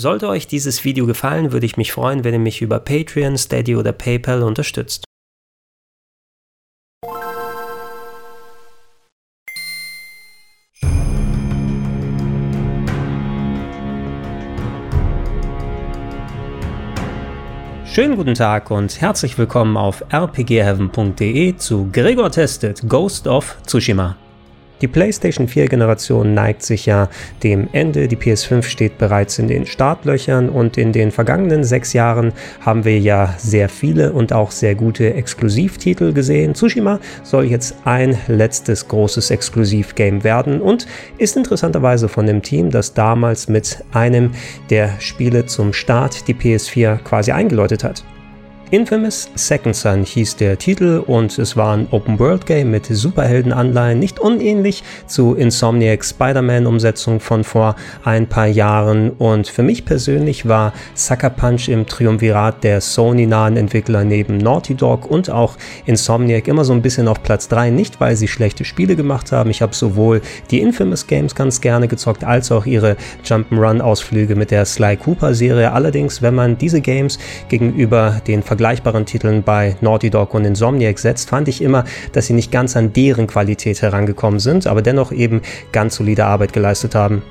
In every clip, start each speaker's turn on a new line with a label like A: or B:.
A: Sollte euch dieses Video gefallen, würde ich mich freuen, wenn ihr mich über Patreon, Steady oder PayPal unterstützt. Schönen guten Tag und herzlich willkommen auf rpgheaven.de zu Gregor Tested Ghost of Tsushima. Die PlayStation 4 Generation neigt sich ja dem Ende. Die PS5 steht bereits in den Startlöchern und in den vergangenen sechs Jahren haben wir ja sehr viele und auch sehr gute Exklusivtitel gesehen. Tsushima soll jetzt ein letztes großes Exklusivgame werden und ist interessanterweise von dem Team, das damals mit einem der Spiele zum Start die PS4 quasi eingeläutet hat. Infamous Second Son hieß der Titel und es war ein Open-World-Game mit Superheldenanleihen, nicht unähnlich zu Insomniac Spider-Man-Umsetzung von vor ein paar Jahren. Und für mich persönlich war Sucker Punch im Triumvirat der Sony-nahen Entwickler neben Naughty Dog und auch Insomniac immer so ein bisschen auf Platz 3, nicht weil sie schlechte Spiele gemacht haben. Ich habe sowohl die Infamous Games ganz gerne gezockt, als auch ihre Jump'n'Run-Ausflüge mit der Sly Cooper-Serie. Allerdings, wenn man diese Games gegenüber den vergleichbaren Titeln bei Naughty Dog und Insomniac setzt, fand ich immer, dass sie nicht ganz an deren Qualität herangekommen sind, aber dennoch eben ganz solide Arbeit geleistet haben.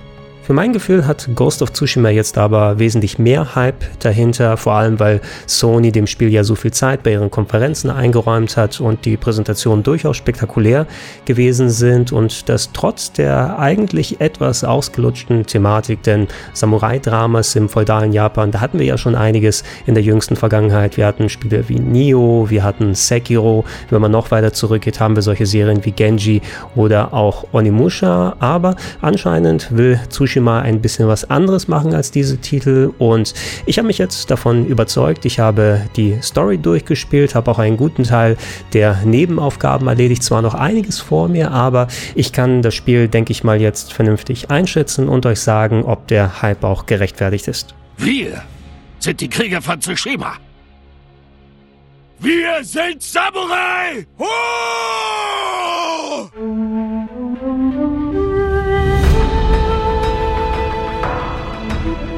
A: Für mein Gefühl hat Ghost of Tsushima jetzt aber wesentlich mehr Hype dahinter, vor allem weil Sony dem Spiel ja so viel Zeit bei ihren Konferenzen eingeräumt hat und die Präsentationen durchaus spektakulär gewesen sind und das trotz der eigentlich etwas ausgelutschten Thematik, denn Samurai-Dramas im feudalen Japan, da hatten wir ja schon einiges in der jüngsten Vergangenheit. Wir hatten Spiele wie Nioh, wir hatten Sekiro, wenn man noch weiter zurückgeht, haben wir solche Serien wie Genji oder auch Onimusha, aber anscheinend will Tsushima Tsushima ein bisschen was anderes machen als diese Titel und ich habe mich jetzt davon überzeugt. Ich habe die Story durchgespielt, habe auch einen guten Teil der Nebenaufgaben erledigt. Zwar noch einiges vor mir, aber ich kann das Spiel, denke ich mal, jetzt vernünftig einschätzen und euch sagen, ob der Hype auch gerechtfertigt ist.
B: Wir sind die Krieger von Tsushima. Wir sind Samurai! Oh!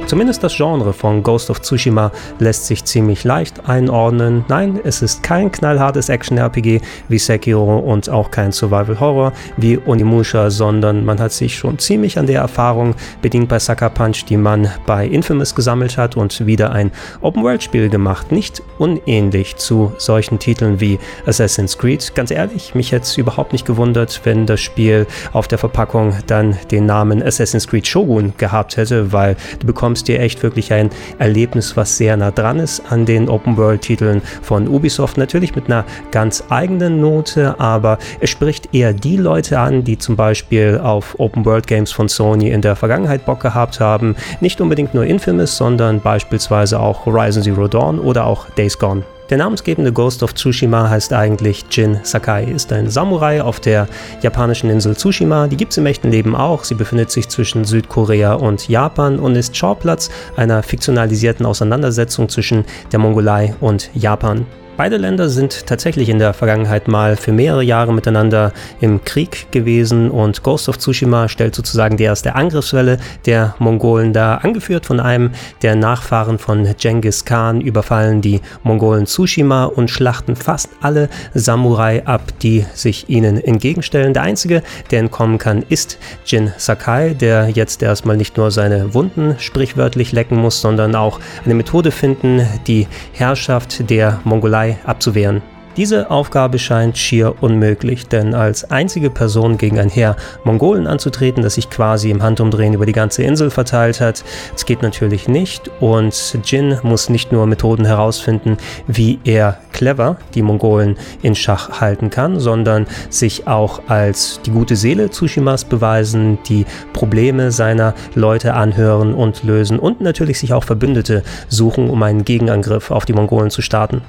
A: Zumindest das Genre von Ghost of Tsushima lässt sich ziemlich leicht einordnen. Nein, es ist kein knallhartes Action-RPG wie Sekiro und auch kein Survival-Horror wie Onimusha, sondern man hat sich schon ziemlich an der Erfahrung bedient bei Sucker Punch, die man bei Infamous gesammelt hat und wieder ein Open-World-Spiel gemacht. Nicht unähnlich zu solchen Titeln wie Assassin's Creed. Ganz ehrlich, mich hätte es überhaupt nicht gewundert, wenn das Spiel auf der Verpackung dann den Namen Assassin's Creed Shogun gehabt hätte, weil du bekommst bekommst dir echt wirklich ein Erlebnis, was sehr nah dran ist an den Open-World-Titeln von Ubisoft. Natürlich mit einer ganz eigenen Note, aber es spricht eher die Leute an, die zum Beispiel auf Open-World-Games von Sony in der Vergangenheit Bock gehabt haben. Nicht unbedingt nur Infamous, sondern beispielsweise auch Horizon Zero Dawn oder auch Days Gone. Der namensgebende Ghost of Tsushima heißt eigentlich Jin Sakai, ist ein Samurai auf der japanischen Insel Tsushima. Die gibt es im echten Leben auch. Sie befindet sich zwischen Südkorea und Japan und ist Schauplatz einer fiktionalisierten Auseinandersetzung zwischen der Mongolei und Japan. Beide Länder sind tatsächlich in der Vergangenheit mal für mehrere Jahre miteinander im Krieg gewesen und Ghost of Tsushima stellt sozusagen die erste Angriffswelle der Mongolen dar. Angeführt von einem der Nachfahren von Genghis Khan überfallen die Mongolen Tsushima und schlachten fast alle Samurai ab, die sich ihnen entgegenstellen. Der einzige, der entkommen kann, ist Jin Sakai, der jetzt erstmal nicht nur seine Wunden sprichwörtlich lecken muss, sondern auch eine Methode finden, die Herrschaft der Mongolei abzuwehren. Diese Aufgabe scheint schier unmöglich, denn als einzige Person gegen ein Heer Mongolen anzutreten, das sich quasi im Handumdrehen über die ganze Insel verteilt hat, das geht natürlich nicht und Jin muss nicht nur Methoden herausfinden, wie er clever die Mongolen in Schach halten kann, sondern sich auch als die gute Seele Tsushimas beweisen, die Probleme seiner Leute anhören und lösen und natürlich sich auch Verbündete suchen, um einen Gegenangriff auf die Mongolen zu starten.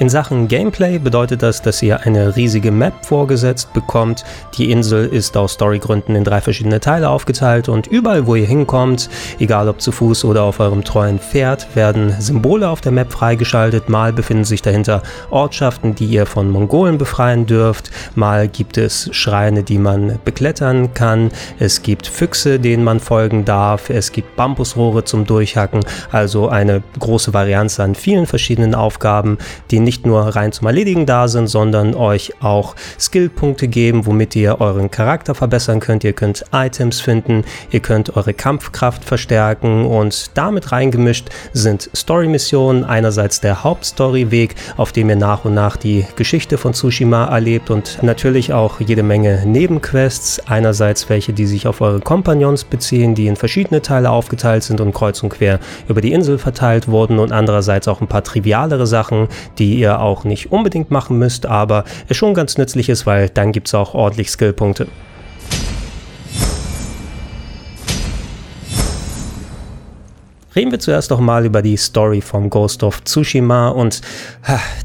A: In Sachen Gameplay bedeutet das, dass ihr eine riesige Map vorgesetzt bekommt. Die Insel ist aus Storygründen in drei verschiedene Teile aufgeteilt und überall, wo ihr hinkommt, egal ob zu Fuß oder auf eurem treuen Pferd, werden Symbole auf der Map freigeschaltet. Mal befinden sich dahinter Ortschaften, die ihr von Mongolen befreien dürft. Mal gibt es Schreine, die man beklettern kann. Es gibt Füchse, denen man folgen darf. Es gibt Bambusrohre zum Durchhacken. Also eine große Varianz an vielen verschiedenen Aufgaben, die nicht nur rein zum Erledigen da sind, sondern euch auch Skillpunkte geben, womit ihr euren Charakter verbessern könnt. Ihr könnt Items finden, ihr könnt eure Kampfkraft verstärken und damit reingemischt sind Story-Missionen. Einerseits der Hauptstory-Weg, auf dem ihr nach und nach die Geschichte von Tsushima erlebt und natürlich auch jede Menge Nebenquests. Einerseits welche, die sich auf eure Kompagnons beziehen, die in verschiedene Teile aufgeteilt sind und kreuz und quer über die Insel verteilt wurden und andererseits auch ein paar trivialere Sachen, die ihr auch nicht unbedingt machen müsst, aber es schon ganz nützlich ist, weil dann gibt es auch ordentlich Skillpunkte. Reden wir zuerst noch mal über die Story vom Ghost of Tsushima und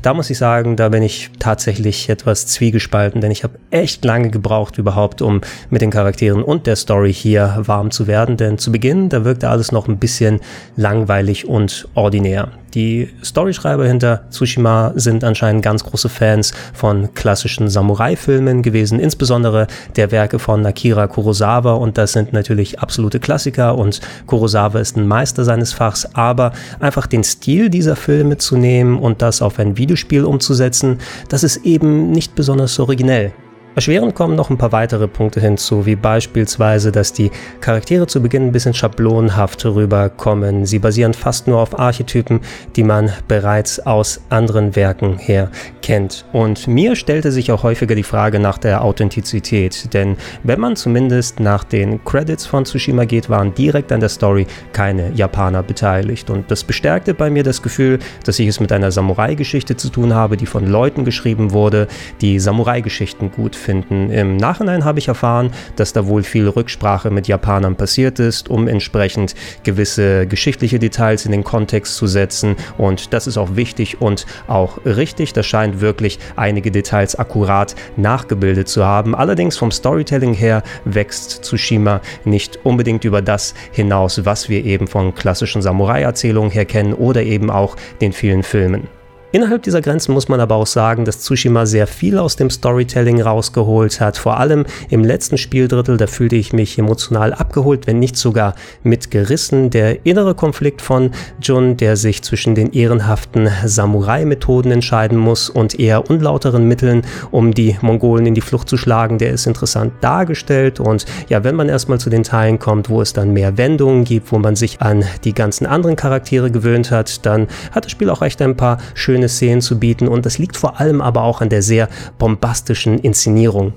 A: da muss ich sagen, da bin ich tatsächlich etwas zwiegespalten, denn ich habe echt lange gebraucht überhaupt, um mit den Charakteren und der Story hier warm zu werden, denn zu Beginn, da wirkte alles noch ein bisschen langweilig und ordinär. Die Storyschreiber hinter Tsushima sind anscheinend ganz große Fans von klassischen Samurai-Filmen gewesen, insbesondere der Werke von Akira Kurosawa und das sind natürlich absolute Klassiker und Kurosawa ist ein Meister seines Fachs, aber einfach den Stil dieser Filme zu nehmen und das auf ein Videospiel umzusetzen, das ist eben nicht besonders originell. Erschwerend kommen noch ein paar weitere Punkte hinzu, wie beispielsweise, dass die Charaktere zu Beginn ein bisschen schablonhaft rüberkommen. Sie basieren fast nur auf Archetypen, die man bereits aus anderen Werken her kennt. Und mir stellte sich auch häufiger die Frage nach der Authentizität, denn wenn man zumindest nach den Credits von Tsushima geht, waren direkt an der Story keine Japaner beteiligt. Und das bestärkte bei mir das Gefühl, dass ich es mit einer Samurai-Geschichte zu tun habe, die von Leuten geschrieben wurde, die Samurai-Geschichten gut finden. Im Nachhinein habe ich erfahren, dass da wohl viel Rücksprache mit Japanern passiert ist, um entsprechend gewisse geschichtliche Details in den Kontext zu setzen. Und das ist auch wichtig und auch richtig. Das scheint wirklich einige Details akkurat nachgebildet zu haben. Allerdings vom Storytelling her wächst Tsushima nicht unbedingt über das hinaus, was wir eben von klassischen Samurai-Erzählungen her kennen oder eben auch den vielen Filmen. Innerhalb dieser Grenzen muss man aber auch sagen, dass Tsushima sehr viel aus dem Storytelling rausgeholt hat. Vor allem im letzten Spieldrittel, da fühlte ich mich emotional abgeholt, wenn nicht sogar mitgerissen. Der innere Konflikt von Jun, der sich zwischen den ehrenhaften Samurai-Methoden entscheiden muss und eher unlauteren Mitteln, um die Mongolen in die Flucht zu schlagen, der ist interessant dargestellt. Und ja, wenn man erstmal zu den Teilen kommt, wo es dann mehr Wendungen gibt, wo man sich an die ganzen anderen Charaktere gewöhnt hat, dann hat das Spiel auch echt ein paar schöne Szenen zu bieten und das liegt vor allem aber auch an der sehr bombastischen Inszenierung.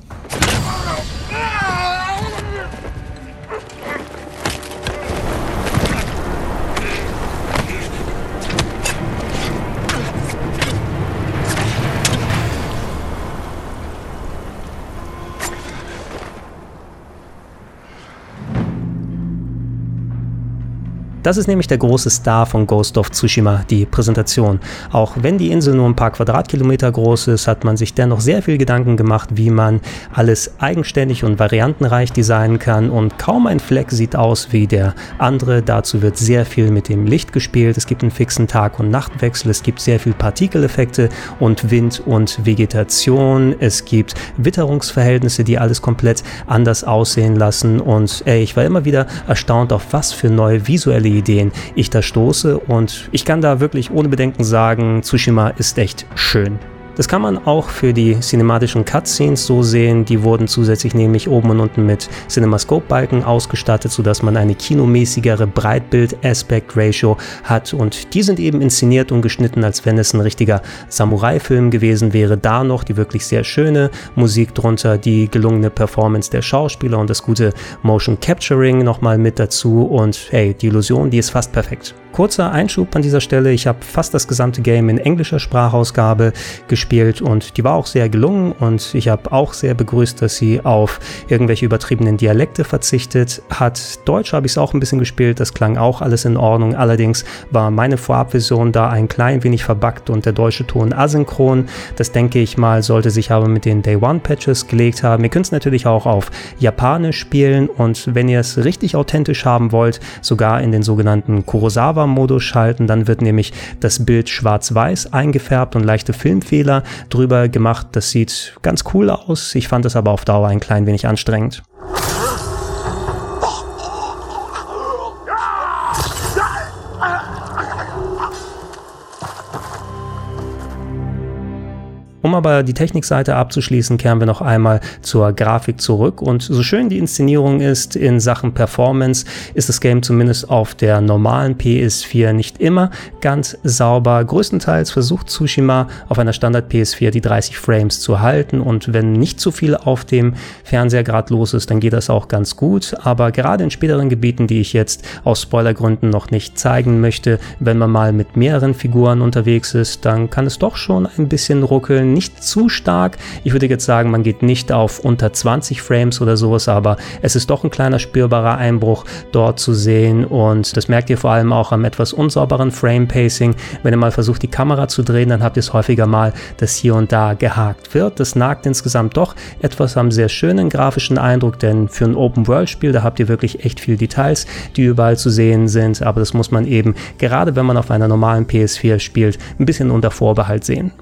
A: Das ist nämlich der große Star von Ghost of Tsushima, die Präsentation. Auch wenn die Insel nur ein paar Quadratkilometer groß ist, hat man sich dennoch sehr viel Gedanken gemacht, wie man alles eigenständig und variantenreich designen kann und kaum ein Fleck sieht aus wie der andere. Dazu wird sehr viel mit dem Licht gespielt. Es gibt einen fixen Tag- und Nachtwechsel, es gibt sehr viel Partikeleffekte und Wind und Vegetation. Es gibt Witterungsverhältnisse, die alles komplett anders aussehen lassen und ey, ich war immer wieder erstaunt, auf was für neue visuelle Ideen ich da stoße und ich kann da wirklich ohne Bedenken sagen, Tsushima ist echt schön. Das kann man auch für die cinematischen Cutscenes so sehen. Die wurden zusätzlich nämlich oben und unten mit CinemaScope-Balken ausgestattet, sodass man eine kinomäßigere Breitbild-Aspect-Ratio hat. Und die sind eben inszeniert und geschnitten, als wenn es ein richtiger Samurai-Film gewesen wäre. Da noch die wirklich sehr schöne Musik drunter, die gelungene Performance der Schauspieler und das gute Motion Capturing nochmal mit dazu. Und hey, die Illusion, die ist fast perfekt. Kurzer Einschub an dieser Stelle, ich habe fast das gesamte Game in englischer Sprachausgabe gespielt und die war auch sehr gelungen und ich habe auch sehr begrüßt, dass sie auf irgendwelche übertriebenen Dialekte verzichtet hat. Deutsch habe ich es auch ein bisschen gespielt, das klang auch alles in Ordnung, allerdings war meine Vorabversion da ein klein wenig verbuggt und der deutsche Ton asynchron. Das denke ich mal, sollte sich aber mit den Day One Patches gelegt haben. Ihr könnt es natürlich auch auf Japanisch spielen und wenn ihr es richtig authentisch haben wollt, sogar in den sogenannten Kurosawa Modus schalten, dann wird nämlich das Bild schwarz-weiß eingefärbt und leichte Filmfehler drüber gemacht. Das sieht ganz cool aus. Ich fand es aber auf Dauer ein klein wenig anstrengend. Um aber die Technikseite abzuschließen, kehren wir noch einmal zur Grafik zurück. Und so schön die Inszenierung ist in Sachen Performance, ist das Game zumindest auf der normalen PS4 nicht immer ganz sauber. Größtenteils versucht Tsushima auf einer Standard PS4 die 30 Frames zu halten. Und wenn nicht zu viel auf dem Fernseher gerade los ist, dann geht das auch ganz gut. Aber gerade in späteren Gebieten, die ich jetzt aus Spoilergründen noch nicht zeigen möchte, wenn man mal mit mehreren Figuren unterwegs ist, dann kann es doch schon ein bisschen ruckeln nicht zu stark. Ich würde jetzt sagen, man geht nicht auf unter 20 Frames oder sowas, aber es ist doch ein kleiner spürbarer Einbruch dort zu sehen und das merkt ihr vor allem auch am etwas unsauberen Frame-Pacing. Wenn ihr mal versucht, die Kamera zu drehen, dann habt ihr es häufiger mal, dass hier und da gehakt wird. Das nagt insgesamt doch etwas am sehr schönen grafischen Eindruck, denn für ein Open-World-Spiel, da habt ihr wirklich echt viel Details, die überall zu sehen sind, aber das muss man eben, gerade wenn man auf einer normalen PS4 spielt, ein bisschen unter Vorbehalt sehen.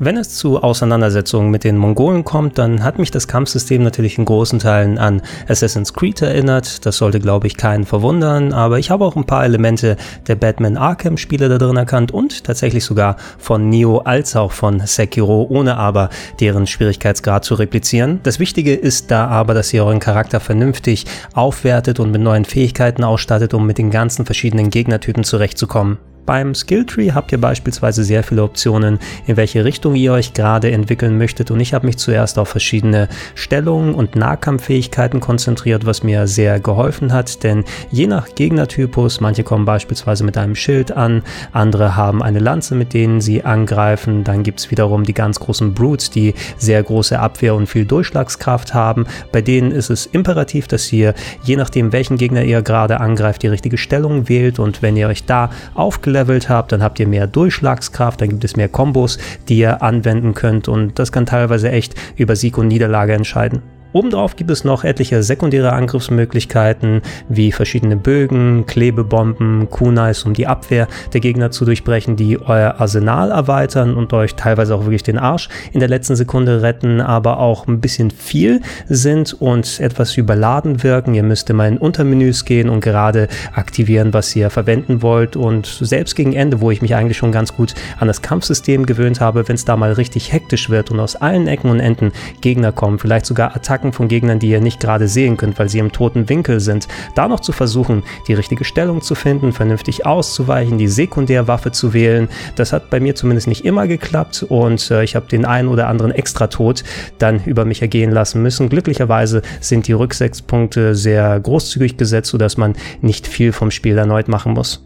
A: Wenn es zu Auseinandersetzungen mit den Mongolen kommt, dann hat mich das Kampfsystem natürlich in großen Teilen an Assassin's Creed erinnert. Das sollte, glaube ich, keinen verwundern, aber ich habe auch ein paar Elemente der Batman Arkham Spiele da drin erkannt und tatsächlich sogar von Neo als auch von Sekiro, ohne aber deren Schwierigkeitsgrad zu replizieren. Das Wichtige ist da aber, dass ihr euren Charakter vernünftig aufwertet und mit neuen Fähigkeiten ausstattet, um mit den ganzen verschiedenen Gegnertypen zurechtzukommen. Beim Skilltree habt ihr beispielsweise sehr viele Optionen, in welche Richtung ihr euch gerade entwickeln möchtet. Und ich habe mich zuerst auf verschiedene Stellungen und Nahkampffähigkeiten konzentriert, was mir sehr geholfen hat, denn je nach Gegnertypus, manche kommen beispielsweise mit einem Schild an, andere haben eine Lanze, mit denen sie angreifen, dann gibt es wiederum die ganz großen Brutes, die sehr große Abwehr und viel Durchschlagskraft haben, bei denen ist es imperativ, dass ihr, je nachdem welchen Gegner ihr gerade angreift, die richtige Stellung wählt. Und wenn ihr euch da aufgelegt aufgelevelt habt, dann habt ihr mehr Durchschlagskraft, dann gibt es mehr Kombos, die ihr anwenden könnt und das kann teilweise echt über Sieg und Niederlage entscheiden. Obendrauf gibt es noch etliche sekundäre Angriffsmöglichkeiten wie verschiedene Bögen, Klebebomben, Kunais, um die Abwehr der Gegner zu durchbrechen, die euer Arsenal erweitern und euch teilweise auch wirklich den Arsch in der letzten Sekunde retten, aber auch ein bisschen viel sind und etwas überladen wirken. Ihr müsst immer in Untermenüs gehen und gerade aktivieren, was ihr verwenden wollt und selbst gegen Ende, wo ich mich eigentlich schon ganz gut an das Kampfsystem gewöhnt habe, wenn es da mal richtig hektisch wird und aus allen Ecken und Enden Gegner kommen, vielleicht sogar Attacken Attacken von Gegnern, die ihr nicht gerade sehen könnt, weil sie im toten Winkel sind, da noch zu versuchen, die richtige Stellung zu finden, vernünftig auszuweichen, die Sekundärwaffe zu wählen, das hat bei mir zumindest nicht immer geklappt und äh, ich habe den einen oder anderen Extra-Tod dann über mich ergehen lassen müssen. Glücklicherweise sind die Rücksechspunkte sehr großzügig gesetzt, sodass man nicht viel vom Spiel erneut machen muss.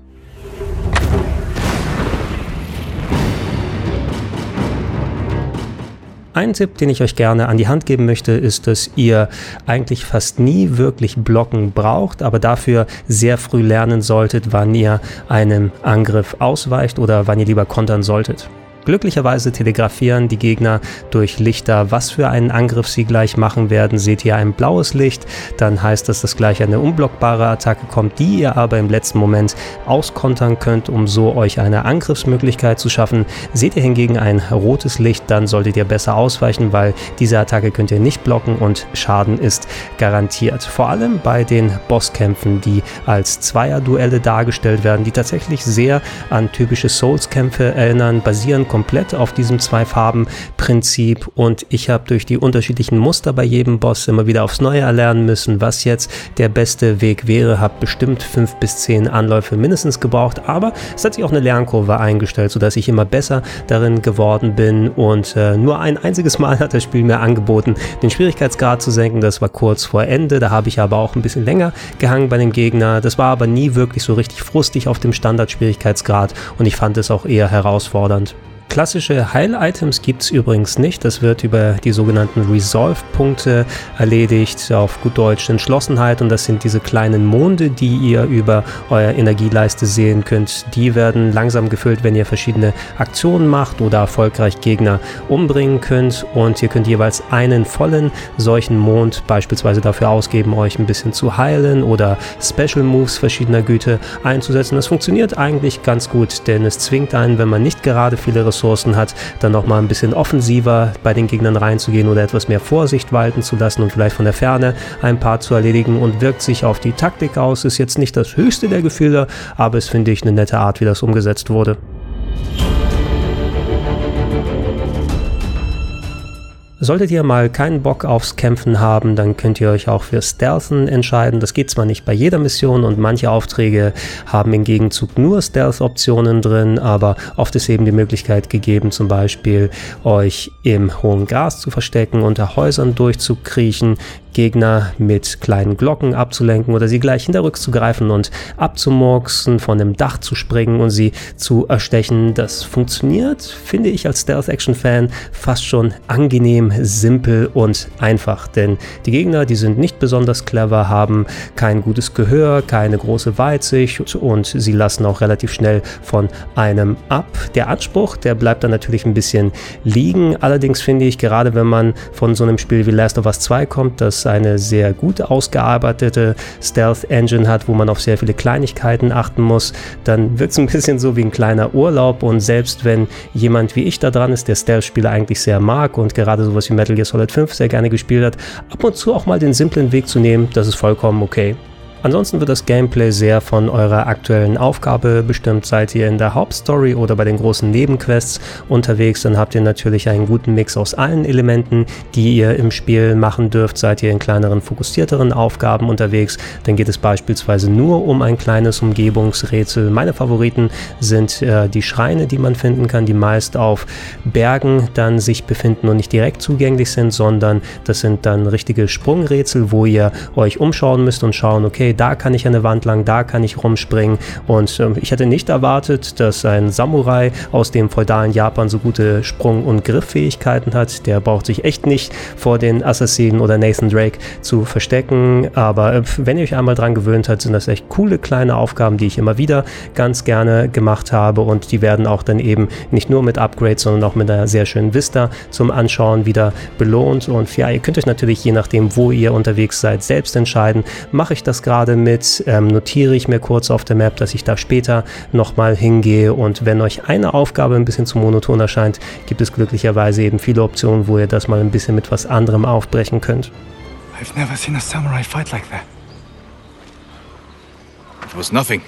A: Ein Tipp, den ich euch gerne an die Hand geben möchte, ist, dass ihr eigentlich fast nie wirklich blocken braucht, aber dafür sehr früh lernen solltet, wann ihr einem Angriff ausweicht oder wann ihr lieber kontern solltet. Glücklicherweise telegrafieren die Gegner durch Lichter, was für einen Angriff sie gleich machen werden. Seht ihr ein blaues Licht, dann heißt das, dass gleich eine unblockbare Attacke kommt, die ihr aber im letzten Moment auskontern könnt, um so euch eine Angriffsmöglichkeit zu schaffen. Seht ihr hingegen ein rotes Licht, dann solltet ihr besser ausweichen, weil diese Attacke könnt ihr nicht blocken und Schaden ist garantiert. Vor allem bei den Bosskämpfen, die als Zweierduelle dargestellt werden, die tatsächlich sehr an typische Souls-Kämpfe erinnern, basieren komplett auf diesem Zwei-Farben-Prinzip und ich habe durch die unterschiedlichen Muster bei jedem Boss immer wieder aufs Neue erlernen müssen, was jetzt der beste Weg wäre. Habe bestimmt fünf bis zehn Anläufe mindestens gebraucht, aber es hat sich auch eine Lernkurve eingestellt, sodass ich immer besser darin geworden bin und äh, nur ein einziges Mal hat das Spiel mir angeboten, den Schwierigkeitsgrad zu senken. Das war kurz vor Ende, da habe ich aber auch ein bisschen länger gehangen bei dem Gegner. Das war aber nie wirklich so richtig frustig auf dem Standard-Schwierigkeitsgrad und ich fand es auch eher herausfordernd. Klassische Heil-Items gibt es übrigens nicht. Das wird über die sogenannten Resolve-Punkte erledigt, auf gut Deutsch Entschlossenheit. Und das sind diese kleinen Monde, die ihr über euer Energieleiste sehen könnt. Die werden langsam gefüllt, wenn ihr verschiedene Aktionen macht oder erfolgreich Gegner umbringen könnt. Und ihr könnt jeweils einen vollen solchen Mond beispielsweise dafür ausgeben, euch ein bisschen zu heilen oder Special Moves verschiedener Güte einzusetzen. Das funktioniert eigentlich ganz gut, denn es zwingt einen, wenn man nicht gerade viele Ressourcen Ressourcen hat, dann nochmal ein bisschen offensiver bei den Gegnern reinzugehen oder etwas mehr Vorsicht walten zu lassen und vielleicht von der Ferne ein paar zu erledigen und wirkt sich auf die Taktik aus. Ist jetzt nicht das höchste der Gefühle, aber es finde ich eine nette Art, wie das umgesetzt wurde. Solltet ihr mal keinen Bock aufs Kämpfen haben, dann könnt ihr euch auch für Stealthen entscheiden. Das geht zwar nicht bei jeder Mission und manche Aufträge haben im Gegenzug nur Stealth-Optionen drin, aber oft ist eben die Möglichkeit gegeben, zum Beispiel euch im hohen Gras zu verstecken, unter Häusern durchzukriechen, Gegner mit kleinen Glocken abzulenken oder sie gleich hinterrücks zu greifen und abzumurksen, von dem Dach zu springen und sie zu erstechen. Das funktioniert, finde ich als Stealth-Action-Fan, fast schon angenehm, simpel und einfach. Denn die Gegner, die sind nicht besonders clever, haben kein gutes Gehör, keine große Weitsicht und sie lassen auch relativ schnell von einem ab. Der Anspruch, der bleibt dann natürlich ein bisschen liegen. Allerdings finde ich, gerade wenn man von so einem Spiel wie Last of Us 2 kommt, das eine sehr gut ausgearbeitete Stealth-Engine hat, wo man auf sehr viele Kleinigkeiten achten muss, dann wirkt es ein bisschen so wie ein kleiner Urlaub und selbst wenn jemand wie ich da dran ist, der Stealth-Spiele eigentlich sehr mag und gerade sowas wie Metal Gear Solid 5 sehr gerne gespielt hat, ab und zu auch mal den simplen Weg zu nehmen, das ist vollkommen okay. Ansonsten wird das Gameplay sehr von eurer aktuellen Aufgabe bestimmt. Seid ihr in der Hauptstory oder bei den großen Nebenquests unterwegs, dann habt ihr natürlich einen guten Mix aus allen Elementen, die ihr im Spiel machen dürft. Seid ihr in kleineren, fokussierteren Aufgaben unterwegs, dann geht es beispielsweise nur um ein kleines Umgebungsrätsel. Meine Favoriten sind äh, die Schreine, die man finden kann, die meist auf Bergen dann sich befinden und nicht direkt zugänglich sind, sondern das sind dann richtige Sprungrätsel, wo ihr euch umschauen müsst und schauen, okay, okay, da kann ich an der Wand lang, da kann ich rumspringen. Und ähm, ich hätte nicht erwartet, dass ein Samurai aus dem feudalen Japan so gute Sprung- und Grifffähigkeiten hat. Der braucht sich echt nicht vor den Assassinen oder Nathan Drake zu verstecken. Aber äh, wenn ihr euch einmal dran gewöhnt habt, sind das echt coole kleine Aufgaben, die ich immer wieder ganz gerne gemacht habe. Und die werden auch dann eben nicht nur mit Upgrades, sondern auch mit einer sehr schönen Vista zum Anschauen wieder belohnt. Und ja, ihr könnt euch natürlich je nachdem, wo ihr unterwegs seid, selbst entscheiden, mache ich das gerade gerade mit, ähm, notiere ich mir kurz auf der Map, dass ich da später nochmal hingehe und wenn euch eine Aufgabe ein bisschen zu monoton erscheint, gibt es glücklicherweise eben viele Optionen, wo ihr das mal ein bisschen mit was anderem aufbrechen könnt. I've never seen a samurai fight like that. It was nothing.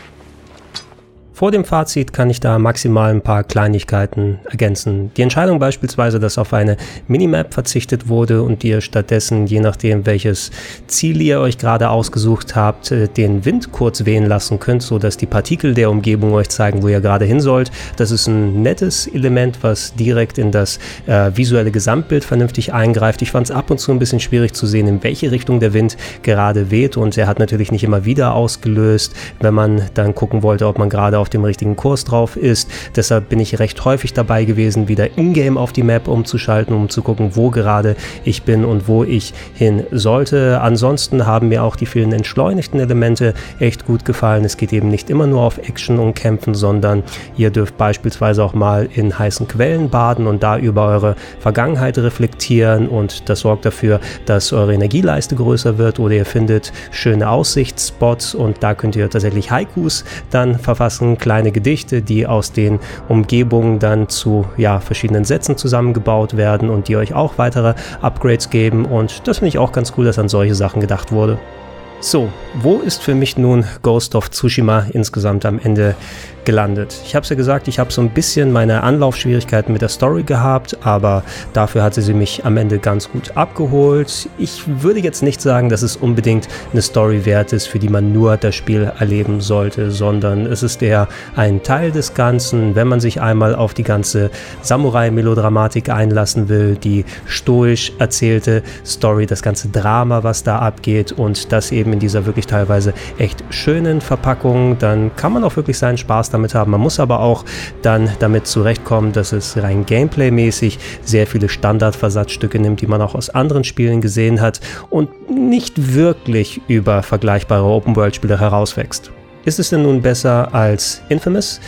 A: Vor dem Fazit kann ich da maximal ein paar Kleinigkeiten ergänzen. Die Entscheidung beispielsweise, dass auf eine Minimap verzichtet wurde und ihr stattdessen, je nachdem welches Ziel ihr euch gerade ausgesucht habt, äh, den Wind kurz wehen lassen könnt, sodass die Partikel der Umgebung euch zeigen, wo ihr gerade hin sollt. Das ist ein nettes Element, was direkt in das äh, visuelle Gesamtbild vernünftig eingreift. Ich fand es ab und zu ein bisschen schwierig zu sehen, in welche Richtung der Wind gerade weht und er hat natürlich nicht immer wieder ausgelöst, wenn man dann gucken wollte, ob man gerade auf dem richtigen Kurs drauf ist. Deshalb bin ich recht häufig dabei gewesen, wieder in-game auf die Map umzuschalten, um zu gucken, wo gerade ich bin und wo ich hin sollte. Ansonsten haben mir auch die vielen entschleunigten Elemente echt gut gefallen. Es geht eben nicht immer nur auf Action und Kämpfen, sondern ihr dürft beispielsweise auch mal in heißen Quellen baden und da über eure Vergangenheit reflektieren und das sorgt dafür, dass eure Energieleiste größer wird oder ihr findet schöne Aussichtsspots und da könnt ihr tatsächlich Haikus dann verfassen, kleine Gedichte, die aus den Umgebungen dann zu ja, verschiedenen Sätzen zusammengebaut werden und die euch auch weitere Upgrades geben. Und das finde ich auch ganz cool, dass an solche Sachen gedacht wurde. So, wo ist für mich nun Ghost of Tsushima insgesamt am Ende gelandet. Ich habe es ja gesagt, ich habe so ein bisschen meine Anlaufschwierigkeiten mit der Story gehabt, aber dafür hatte sie mich am Ende ganz gut abgeholt. Ich würde jetzt nicht sagen, dass es unbedingt eine Story wert ist, für die man nur das Spiel erleben sollte, sondern es ist eher ein Teil des Ganzen, wenn man sich einmal auf die ganze Samurai-Melodramatik einlassen will, die stoisch erzählte Story, das ganze Drama, was da abgeht und das eben in dieser wirklich teilweise echt schönen Verpackung, dann kann man auch wirklich seinen Spaß damit haben. Man muss aber auch dann damit zurechtkommen, dass es rein Gameplay-mäßig sehr viele Standardversatzstücke nimmt, die man auch aus anderen Spielen gesehen hat und nicht wirklich über vergleichbare Open-World-Spiele herauswächst. Ist es denn nun besser als Infamous?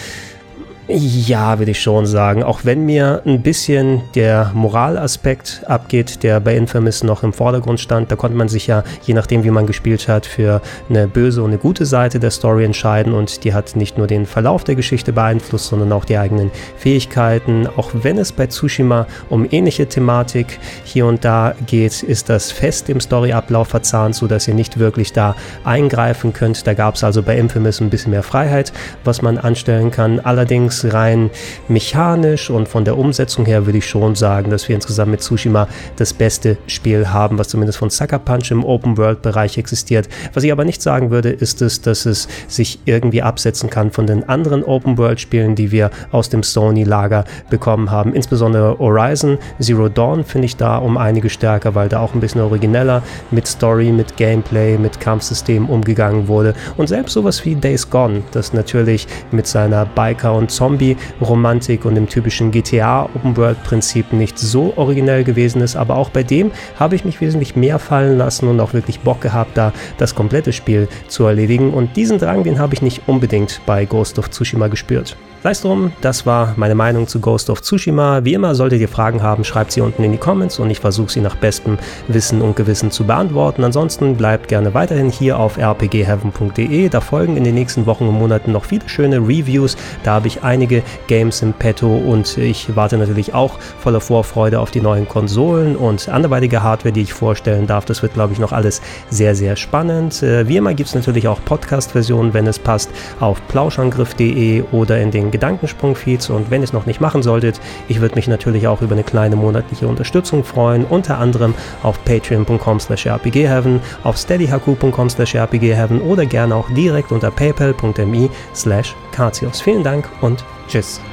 A: Ja, würde ich schon sagen. Auch wenn mir ein bisschen der Moralaspekt abgeht, der bei Infamous noch im Vordergrund stand. Da konnte man sich ja, je nachdem wie man gespielt hat, für eine böse und eine gute Seite der Story entscheiden. Und die hat nicht nur den Verlauf der Geschichte beeinflusst, sondern auch die eigenen Fähigkeiten. Auch wenn es bei Tsushima um ähnliche Thematik hier und da geht, ist das fest im Storyablauf verzahnt, sodass ihr nicht wirklich da eingreifen könnt. Da gab es also bei Infamous ein bisschen mehr Freiheit, was man anstellen kann. Allerdings Rein mechanisch und von der Umsetzung her würde ich schon sagen, dass wir insgesamt mit Tsushima das beste Spiel haben, was zumindest von Sucker Punch im Open-World-Bereich existiert. Was ich aber nicht sagen würde, ist es, dass es sich irgendwie absetzen kann von den anderen Open-World-Spielen, die wir aus dem Sony-Lager bekommen haben. Insbesondere Horizon Zero Dawn finde ich da um einige stärker, weil da auch ein bisschen origineller mit Story, mit Gameplay, mit Kampfsystem umgegangen wurde. Und selbst sowas wie Days Gone, das natürlich mit seiner Biker- und Zombie-Romantik und dem typischen GTA-Open-World-Prinzip nicht so originell gewesen ist, aber auch bei dem habe ich mich wesentlich mehr fallen lassen und auch wirklich Bock gehabt, da das komplette Spiel zu erledigen. Und diesen Drang, den habe ich nicht unbedingt bei Ghost of Tsushima gespürt. Sei es drum, das war meine Meinung zu Ghost of Tsushima. Wie immer, solltet ihr Fragen haben, schreibt sie unten in die Comments und ich versuche sie nach bestem Wissen und Gewissen zu beantworten. Ansonsten bleibt gerne weiterhin hier auf rpgheaven.de. Da folgen in den nächsten Wochen und Monaten noch viele schöne Reviews. Da habe ich einige Games im Petto und ich warte natürlich auch voller Vorfreude auf die neuen Konsolen und anderweitige Hardware, die ich vorstellen darf. Das wird, glaube ich, noch alles sehr, sehr spannend. Äh, wie immer gibt es natürlich auch Podcast-Versionen, wenn es passt, auf plauschangriff.de oder in den Gedankensprung-Feeds und wenn ihr es noch nicht machen solltet, ich würde mich natürlich auch über eine kleine monatliche Unterstützung freuen, unter anderem auf patreon.com slash rpgheaven, auf steadyhq.com slash rpgheaven oder gerne auch direkt unter paypal.me slash Vielen Dank und tschüss.